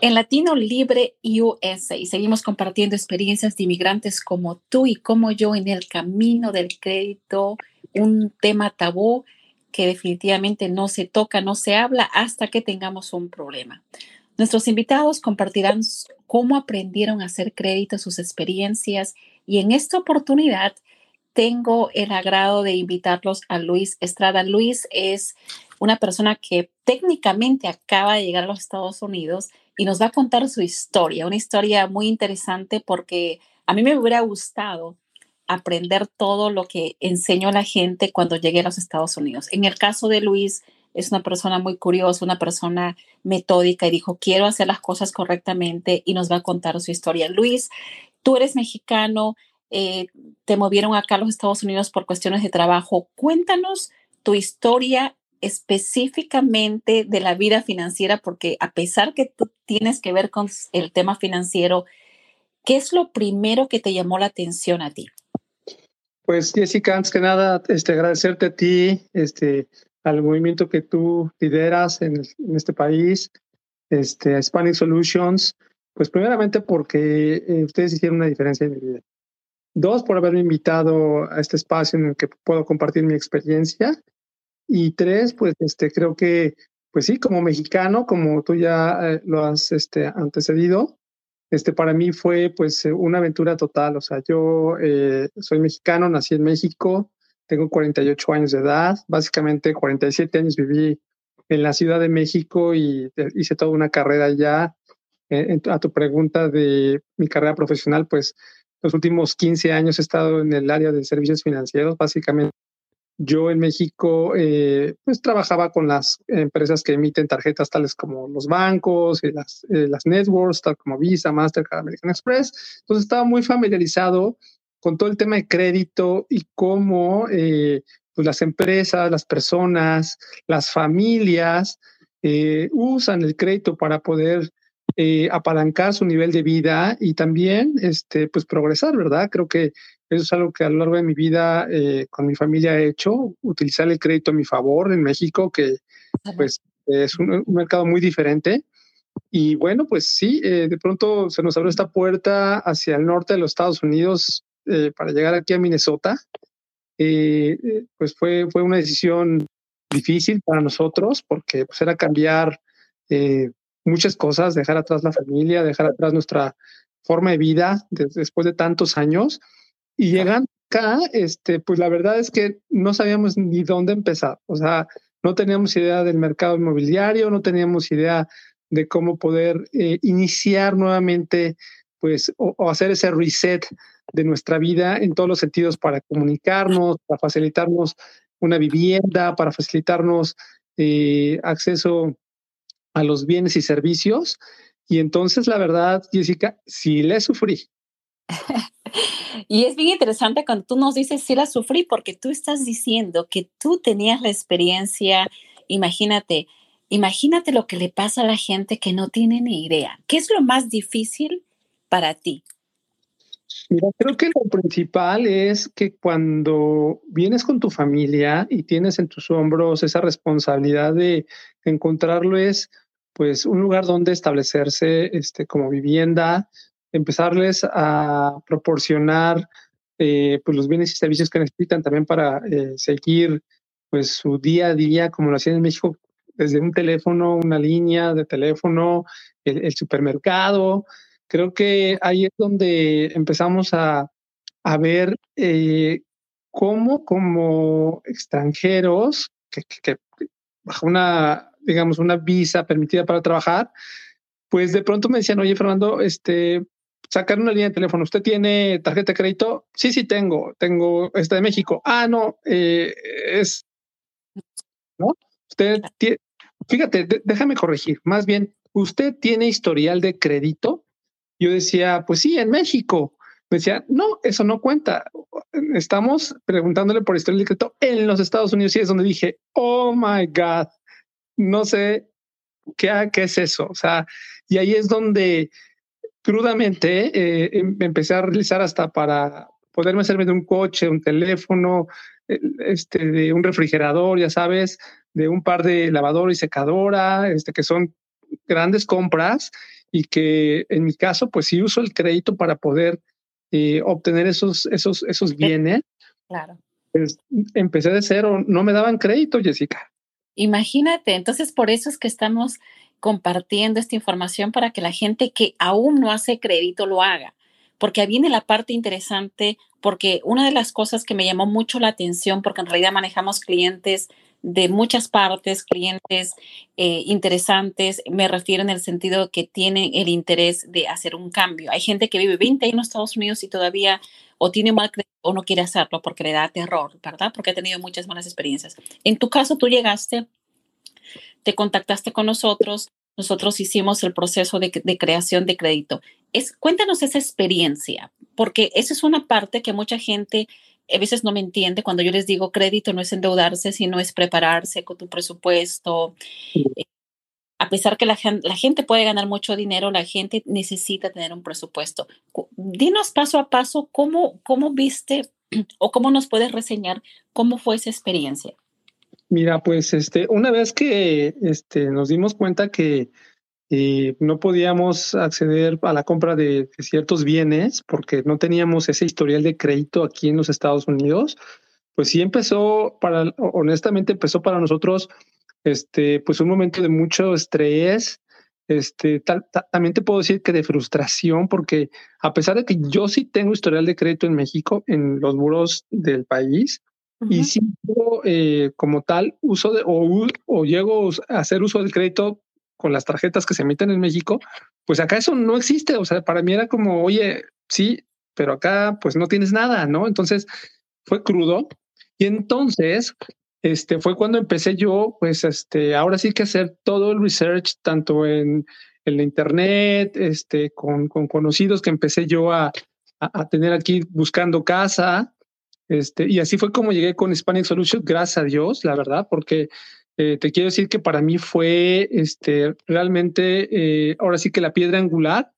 En Latino Libre USA seguimos compartiendo experiencias de inmigrantes como tú y como yo en el camino del crédito, un tema tabú que definitivamente no se toca, no se habla hasta que tengamos un problema. Nuestros invitados compartirán cómo aprendieron a hacer crédito, sus experiencias y en esta oportunidad tengo el agrado de invitarlos a Luis Estrada. Luis es una persona que técnicamente acaba de llegar a los Estados Unidos y nos va a contar su historia, una historia muy interesante porque a mí me hubiera gustado aprender todo lo que enseñó la gente cuando llegué a los Estados Unidos. En el caso de Luis, es una persona muy curiosa, una persona metódica y dijo, quiero hacer las cosas correctamente y nos va a contar su historia. Luis, tú eres mexicano, eh, te movieron acá a los Estados Unidos por cuestiones de trabajo. Cuéntanos tu historia específicamente de la vida financiera, porque a pesar que tú tienes que ver con el tema financiero, ¿qué es lo primero que te llamó la atención a ti? Pues Jessica, antes que nada, este, agradecerte a ti, este, al movimiento que tú lideras en, este país, este, Hispanic Solutions, pues primeramente porque eh, ustedes hicieron una diferencia en mi vida. Dos, por haberme invitado a este espacio en el que puedo compartir mi experiencia y tres, pues este, creo que, pues sí, como mexicano, como tú ya eh, lo has este, antecedido, este, para mí fue pues eh, una aventura total. O sea, yo eh, soy mexicano, nací en México, tengo 48 años de edad, básicamente 47 años viví en la Ciudad de México y hice toda una carrera allá. a tu pregunta de mi carrera profesional, pues los últimos 15 años he estado en el área de servicios financieros, básicamente yo en México, eh, pues trabajaba con las empresas que emiten tarjetas tales como los bancos y las, eh, las networks, tal como Visa, Mastercard, American Express. Entonces estaba muy familiarizado con todo el tema de crédito y cómo eh, pues las empresas, las personas, las familias usan el crédito para poder apalancar su nivel de vida y también este, pues progresar, ¿verdad? Creo que eso es algo que a lo largo de mi vida eh, con mi familia he hecho, utilizar el crédito a mi favor en México, que pues es un, mercado muy diferente. Y bueno, pues sí, eh, de pronto se nos abrió esta puerta hacia el norte de los Estados Unidos eh, para llegar aquí a Minnesota. pues fue, fue una decisión difícil para nosotros porque pues era cambiar muchas cosas, dejar atrás la familia, dejar atrás nuestra forma de vida después de tantos años y llegando acá, este, pues la verdad es que no sabíamos ni dónde empezar. O sea, no teníamos idea del mercado inmobiliario, no teníamos idea de cómo poder eh, iniciar nuevamente, pues, o, hacer ese reset de nuestra vida en todos los sentidos para comunicarnos, para facilitarnos una vivienda, para facilitarnos eh, acceso a los bienes y servicios. Y entonces, la verdad, Jessica, sí le sufrí. y es bien interesante cuando tú nos dices si la sufrí, porque tú estás diciendo que tú tenías la experiencia, imagínate, imagínate lo que le pasa a la gente que no tiene ni idea. ¿Qué es lo más difícil para ti? Mira, creo que lo principal es que cuando vienes con tu familia y tienes en tus hombros esa responsabilidad de encontrarles pues un lugar donde establecerse este, como vivienda, empezarles a proporcionar eh, pues los bienes y servicios que necesitan también para eh, seguir pues su día a día como lo hacían en México desde un teléfono, una línea de teléfono, el, supermercado. Creo que ahí es donde empezamos a, a ver eh, cómo como extranjeros que, bajo una, digamos, una visa permitida para trabajar, pues de pronto me decían, oye, Fernando, este, sacar una línea de teléfono. ¿Usted tiene tarjeta de crédito? Sí, sí tengo. Tengo esta de México. Ah, no, eh, es ¿no? Usted tiene, fíjate, déjame corregir, más bien, ¿usted tiene historial de crédito? Yo decía, pues sí, en México. Me decía, no, eso no cuenta. Estamos preguntándole por historial de crédito en los Estados Unidos y es donde dije, oh my God, no sé qué, qué es eso. O sea, y ahí es donde crudamente eh, em, empecé a realizar hasta para poderme hacerme de un coche, un teléfono, este, de un refrigerador, ya sabes, de un par de lavadora y secadora, este, que son grandes compras y que en mi caso, pues sí uso el crédito para poder eh, obtener esos, esos, esos bienes. Claro. Pues, empecé de cero, no me daban crédito, Jessica. Imagínate, entonces por eso es que estamos compartiendo esta información para que la gente que aún no hace crédito lo haga. Porque viene la parte interesante, porque una de las cosas que me llamó mucho la atención, porque en realidad manejamos clientes de muchas partes, clientes eh, interesantes, me refiero en el sentido que tienen el interés de hacer un cambio. Hay gente que vive 20 años en Estados Unidos y todavía o tiene mal crédito o no quiere hacerlo porque le da terror, ¿verdad? Porque ha tenido muchas malas experiencias. En tu caso, tú llegaste, te contactaste con nosotros, nosotros hicimos el proceso de, de creación de crédito. Es, cuéntanos esa experiencia, porque esa es una parte que mucha gente a veces no me entiende cuando yo les digo crédito no es endeudarse, sino es prepararse con tu presupuesto. Eh, a pesar que la gente, la gente puede ganar mucho dinero, la gente necesita tener un presupuesto. Dinos paso a paso cómo, cómo viste o cómo nos puedes reseñar cómo fue esa experiencia. Mira, pues este, una vez que este, nos dimos cuenta que y no podíamos acceder a la compra de, ciertos bienes porque no teníamos ese historial de crédito aquí en los Estados Unidos, pues sí empezó para, honestamente empezó para nosotros, este, pues un momento de mucho estrés, este, también te puedo decir que de frustración, porque a pesar de que yo sí tengo historial de crédito en México, en los muros del país, y sí, eh, como tal, uso de, o, o llego a hacer uso del crédito con las tarjetas que se emiten en México, pues acá eso no existe. O sea, para mí era como, oye, sí, pero acá pues no tienes nada, ¿no? Entonces fue crudo. Y entonces, este fue cuando empecé yo, pues, este, ahora sí que hacer todo el research, tanto en, en la internet, este, con, con conocidos que empecé yo a, a, a, tener aquí buscando casa. Este, y así fue como llegué con Hispanic Solutions, gracias a Dios, la verdad, porque eh, te quiero decir que para mí fue este, realmente, eh, ahora sí que la piedra angular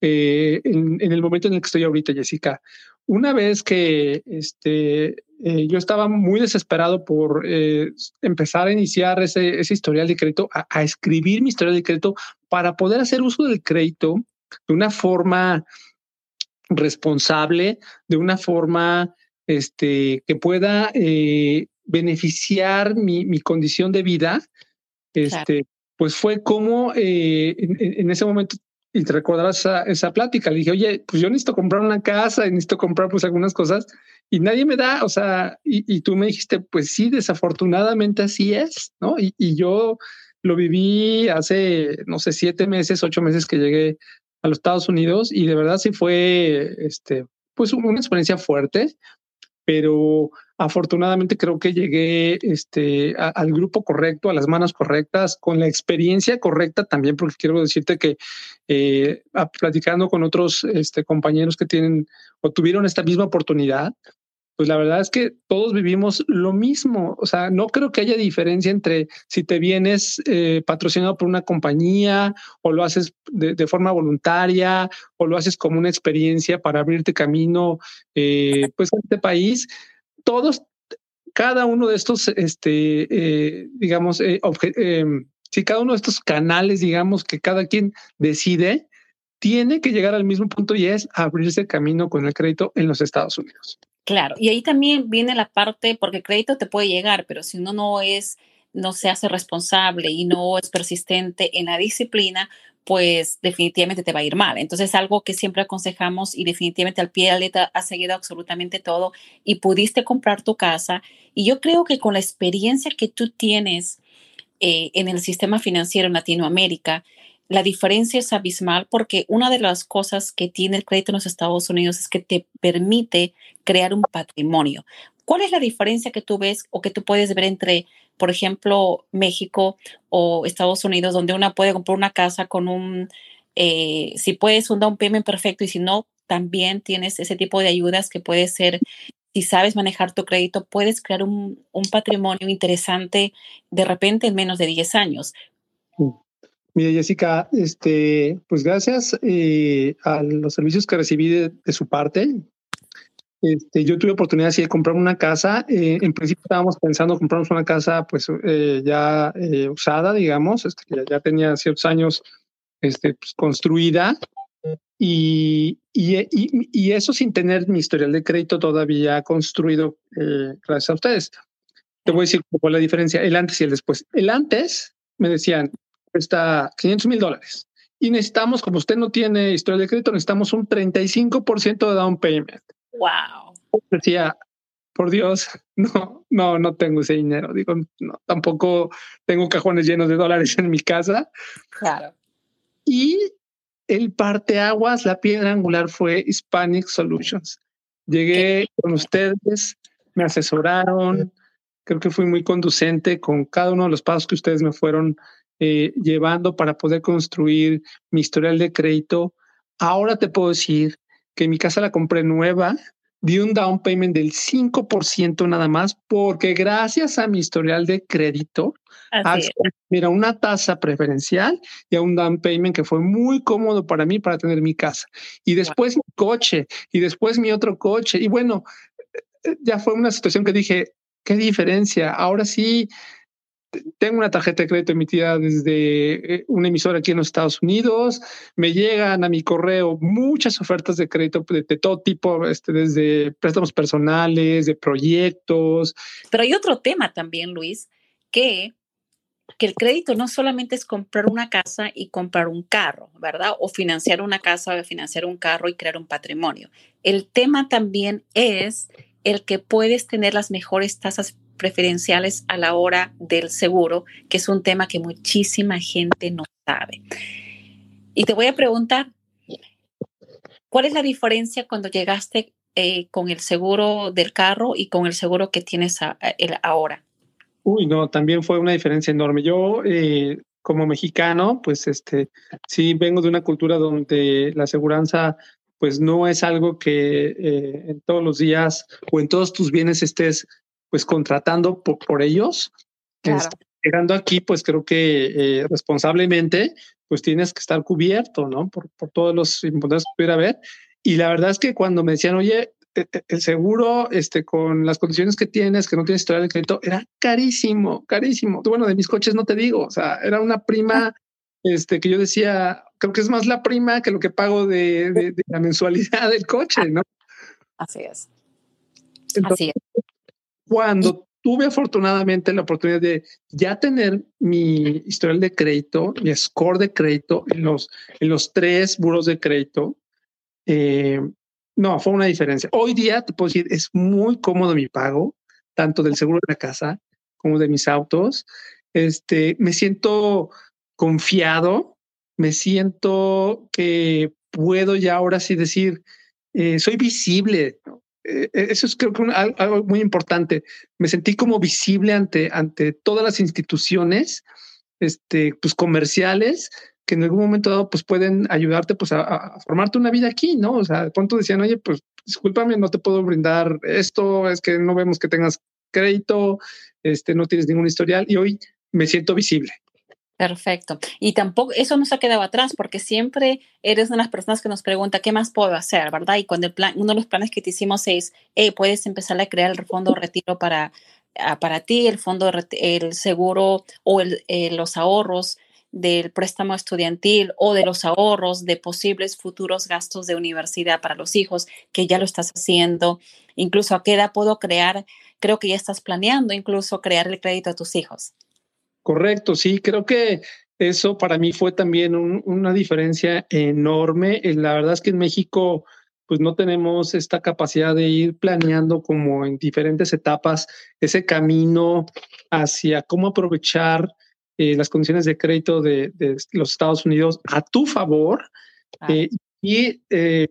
eh, en, el momento en el que estoy ahorita, Jessica. Una vez que este, yo estaba muy desesperado por empezar a iniciar ese, ese historial de crédito, a, a, escribir mi historial de crédito para poder hacer uso del crédito de una forma responsable, de una forma este, que pueda beneficiar mi, mi condición de vida, este, pues fue como eh, en, ese momento, y te recordarás esa, esa plática, le dije, oye, pues yo necesito comprar una casa y necesito comprar pues algunas cosas y nadie me da, o sea, y, y tú me dijiste, pues sí, desafortunadamente así es, ¿no? Y, y yo lo viví hace, no sé, siete meses, ocho meses que llegué a los Estados Unidos y de verdad sí fue, este, pues una experiencia fuerte, pero afortunadamente creo que llegué este, al grupo correcto, a las manos correctas, con la experiencia correcta también, porque quiero decirte que eh, platicando con otros este, compañeros que tienen o tuvieron esta misma oportunidad, pues la verdad es que todos vivimos lo mismo. O sea, no creo que haya diferencia entre si te vienes eh, patrocinado por una compañía o lo haces de, forma voluntaria o lo haces como una experiencia para abrirte camino, eh, pues a este país todos, cada uno de estos, este, eh, digamos, eh, si cada uno de estos canales, digamos, que cada quien decide, tiene que llegar al mismo punto y es abrirse camino con el crédito en los Estados Unidos. Claro, y ahí también viene la parte, porque crédito te puede llegar, pero si uno no es, no se hace responsable y no es persistente en la disciplina, pues definitivamente te va a ir mal. Entonces, algo que siempre aconsejamos y definitivamente al pie de la letra has seguido absolutamente todo y pudiste comprar tu casa. Y yo creo que con la experiencia que tú tienes eh, en el sistema financiero en Latinoamérica, la diferencia es abismal porque una de las cosas que tiene el crédito en los Estados Unidos es que te permite crear un patrimonio ¿Cuál es la diferencia que tú ves o que tú puedes ver entre, por ejemplo, México o Estados Unidos, donde una puede comprar una casa con un, eh, si puedes, un down payment perfecto y si no, también tienes ese tipo de ayudas que puede ser, si sabes manejar tu crédito, puedes crear un, un patrimonio interesante de repente en menos de 10 años. Mira, Jessica, este, pues gracias eh, a los servicios que recibí de, de su parte, este, yo tuve oportunidad de comprar una casa. Eh, en principio estábamos pensando comprarnos una casa pues eh, ya eh, usada, digamos, este, que ya, tenía ciertos años este, pues, construida. Y, y, y, eso sin tener mi historial de crédito todavía construido gracias a ustedes. Te voy a decir cuál es la diferencia, el antes y el después. El antes me decían, cuesta 500 mil dólares. Y necesitamos, como usted no tiene historial de crédito, necesitamos un 35% de down payment. Wow. Decía, por Dios, no, no, no tengo ese dinero. Digo, no, tampoco tengo cajones llenos de dólares en mi casa. Claro. Y el parteaguas, la piedra angular fue Hispanic Solutions. Llegué con ustedes, me asesoraron, creo que fui muy conducente con cada uno de los pasos que ustedes me fueron eh, llevando para poder construir mi historial de crédito. Ahora te puedo decir que mi casa la compré nueva, di un down payment del 5% nada más, porque gracias a mi historial de crédito, mira, una tasa preferencial y a un down payment que fue muy cómodo para mí para tener mi casa. Y después mi coche, y después mi otro coche. Y bueno, eh, ya fue una situación que dije, qué diferencia. Ahora sí, tengo una tarjeta de crédito emitida desde eh, una emisora aquí en los Estados Unidos. Me llegan a mi correo muchas ofertas de crédito de, todo tipo, este, desde préstamos personales, de proyectos. Pero hay otro tema también, Luis, que, que el crédito no solamente es comprar una casa y comprar un carro, ¿verdad? O financiar una casa o financiar un carro y crear un patrimonio. El tema también es el que puedes tener las mejores tasas preferenciales a la hora del seguro, que es un tema que muchísima gente no sabe. Y te voy a preguntar, ¿cuál es la diferencia cuando llegaste eh, con el seguro del carro y con el seguro que tienes ahora? Uy, no, también fue una diferencia enorme. Yo, eh, como mexicano, pues este, sí vengo de una cultura donde la aseguranza pues no es algo que eh, en todos los días o en todos tus bienes estés pues contratando por, ellos. Este, llegando aquí, pues creo que eh, responsablemente, pues tienes que estar cubierto, ¿no? Por, por todos los impuestos que pudiera haber. Y la verdad es que cuando me decían, oye, el seguro, este, con las condiciones que tienes, que no tienes historial de crédito, era carísimo, carísimo. Bueno, de mis coches no te digo, o sea, era una prima, este, que yo decía, creo que es más la prima que lo que pago de, de, la mensualidad del coche, ¿no? Así es. Así es cuando tuve afortunadamente la oportunidad de ya tener mi historial de crédito, mi score de crédito en los, en los tres buros de crédito, eh, no, fue una diferencia. Hoy día te puedo decir, es muy cómodo mi pago, tanto del seguro de la casa como de mis autos. Este, me siento confiado, me siento que puedo ya ahora sí decir, eh, soy visible. Eh, eh, eso es creo que algo muy importante. Me sentí como visible ante, ante todas las instituciones este, pues, comerciales que en algún momento dado pues pueden ayudarte pues a, formarte una vida aquí, ¿no? O sea, de pronto decían, oye, pues discúlpame, no te puedo brindar esto, es que no vemos que tengas crédito, este, no tienes ningún historial y hoy me siento visible. Perfecto. Y tampoco, eso no se ha quedado atrás porque siempre eres una de las personas que nos pregunta, ¿qué más puedo hacer? ¿Verdad? Y cuando el plan, uno de los planes que te hicimos es, hey, puedes empezar a crear el fondo de retiro para, ah, para ti, el fondo, el seguro o el, eh, los ahorros del préstamo estudiantil o de los ahorros de posibles futuros gastos de universidad para los hijos, que ya lo estás haciendo. Incluso a qué edad puedo crear, creo que ya estás planeando incluso crear el crédito a tus hijos. Correcto, sí, creo que eso para mí fue también una diferencia enorme. Eh, la verdad es que en México, pues no tenemos esta capacidad de ir planeando como en diferentes etapas ese camino hacia cómo aprovechar eh, las condiciones de crédito de, los Estados Unidos a tu favor. Eh, y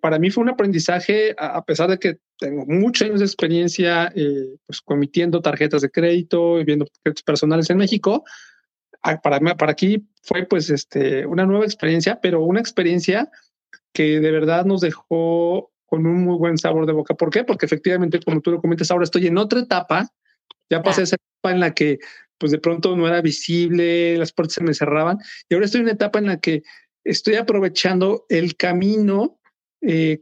para mí fue un aprendizaje, a pesar de que tengo muchos años de experiencia eh, pues, comitiendo tarjetas de crédito y viendo créditos personales en México. Ah, para, para aquí fue pues este, una nueva experiencia, pero una experiencia que de verdad nos dejó con un muy buen sabor de boca. ¿Por qué? Porque efectivamente, como tú lo comentas, ahora estoy en otra etapa. Ya pasé esa etapa en la que pues de pronto no era visible, las puertas se me cerraban y ahora estoy en una etapa en la que estoy aprovechando el camino eh,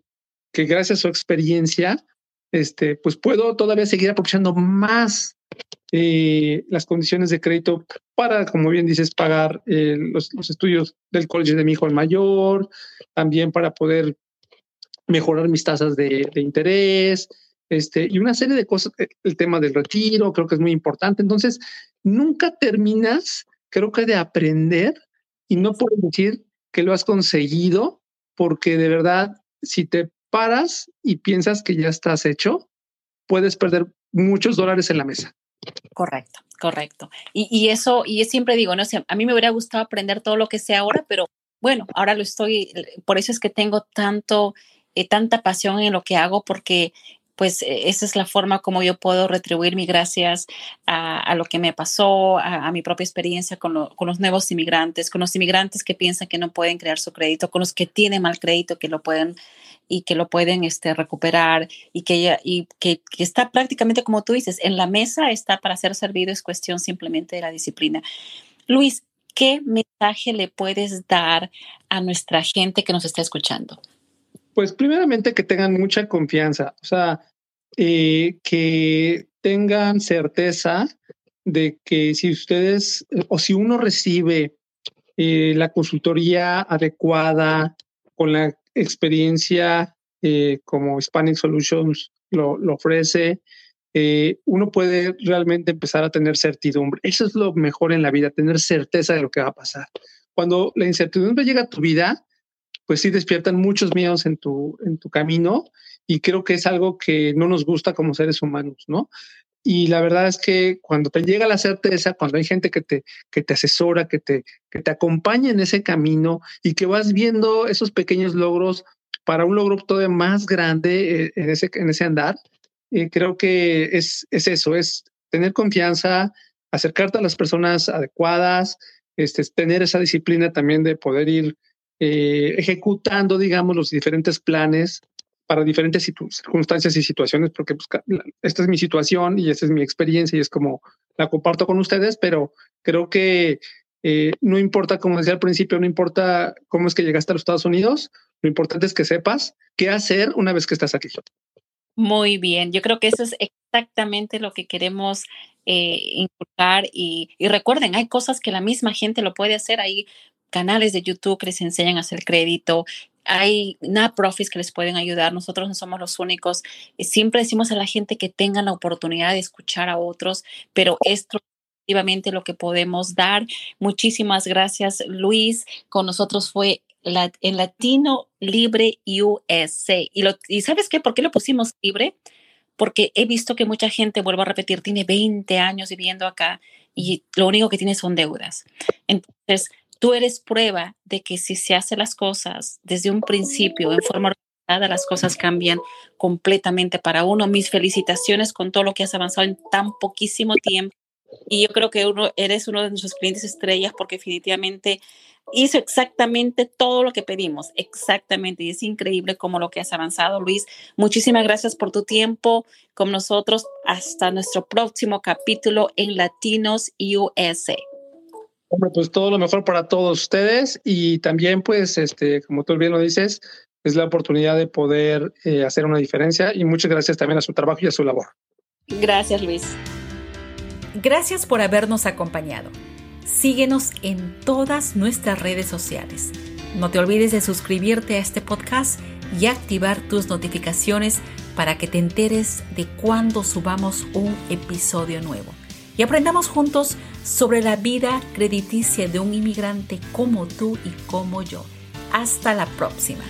que gracias a su experiencia, este, pues puedo todavía seguir aprovechando más eh, las condiciones de crédito para, como bien dices, pagar eh, los, los, estudios del colegio de mi hijo el mayor, también para poder mejorar mis tasas de, de interés, este, y una serie de cosas, el tema del retiro, creo que es muy importante. Entonces, nunca terminas, creo que de aprender y no puedes decir que lo has conseguido, porque de verdad, si te paras y piensas que ya estás hecho, puedes perder muchos dólares en la mesa. Correcto, correcto. Y, y eso, y siempre digo, no sé, a mí me hubiera gustado aprender todo lo que sé ahora, pero bueno, ahora lo estoy, por eso es que tengo tanto, eh, tanta pasión en lo que hago, porque pues e, esa es la forma como yo puedo retribuir mi gracias a, lo que me pasó, a, mi propia experiencia con, los nuevos inmigrantes, con los inmigrantes que piensan que no pueden crear su crédito, con los que tienen mal crédito que lo pueden y que lo pueden este, recuperar y, que, y que, que, está prácticamente como tú dices, en la mesa está para ser servido, es cuestión simplemente de la disciplina. Luis, ¿qué mensaje le puedes dar a nuestra gente que nos está escuchando? Pues primeramente que tengan mucha confianza, o sea, eh, que tengan certeza de que si ustedes o si uno recibe eh, la consultoría adecuada con la experiencia eh, como Hispanic Solutions lo, ofrece, uno puede realmente empezar a tener certidumbre. Eso es lo mejor en la vida, tener certeza de lo que va a pasar. Cuando la incertidumbre llega a tu vida, pues sí despiertan muchos miedos en tu, en tu camino y creo que es algo que no nos gusta como seres humanos, ¿no? Y la verdad es que cuando te llega la certeza, cuando hay gente que te, que te asesora, que te, que te acompaña en ese camino y que vas viendo esos pequeños logros para un logro todavía más grande eh, en, ese, en ese andar, eh, creo que es, es eso, es tener confianza, acercarte a las personas adecuadas, este, tener esa disciplina también de poder ir eh, ejecutando, digamos, los diferentes planes para diferentes circunstancias y situaciones, porque pues, esta es mi situación y esta es mi experiencia y es como la comparto con ustedes, pero creo que eh, no importa, como decía al principio, no importa cómo es que llegaste a los Estados Unidos, lo importante es que sepas qué hacer una vez que estás aquí. Muy bien, yo creo que eso es exactamente lo que queremos eh, inculcar y, y, recuerden, hay cosas que la misma gente lo puede hacer, hay canales de YouTube que les enseñan a hacer crédito, hay not-profits que les pueden ayudar, nosotros no somos los únicos. Siempre decimos a la gente que tengan la oportunidad de escuchar a otros, pero esto efectivamente lo que podemos dar. Muchísimas gracias, Luis. Con nosotros fue la, en Latino Libre USA. Y, lo, y ¿sabes qué? ¿Por qué lo pusimos libre? Porque he visto que mucha gente, vuelvo a repetir, tiene 20 años viviendo acá y lo único que tiene son deudas. Entonces, tú eres prueba de que si se hace las cosas desde un principio, en forma organizada, las cosas cambian completamente para uno. Mis felicitaciones con todo lo que has avanzado en tan poquísimo tiempo. Y yo creo que uno, eres uno de nuestros clientes estrellas porque definitivamente hizo exactamente todo lo que pedimos, exactamente. Y es increíble cómo lo que has avanzado, Luis. Muchísimas gracias por tu tiempo con nosotros. Hasta nuestro próximo capítulo en Latinos USA. Hombre, pues todo lo mejor para todos ustedes y también, pues, este, como tú bien lo dices, es la oportunidad de poder eh, hacer una diferencia y muchas gracias también a su trabajo y a su labor. Gracias, Luis. Gracias por habernos acompañado. Síguenos en todas nuestras redes sociales. No te olvides de suscribirte a este podcast y activar tus notificaciones para que te enteres de cuando subamos un episodio nuevo y aprendamos juntos sobre la vida crediticia de un inmigrante como tú y como yo. Hasta la próxima.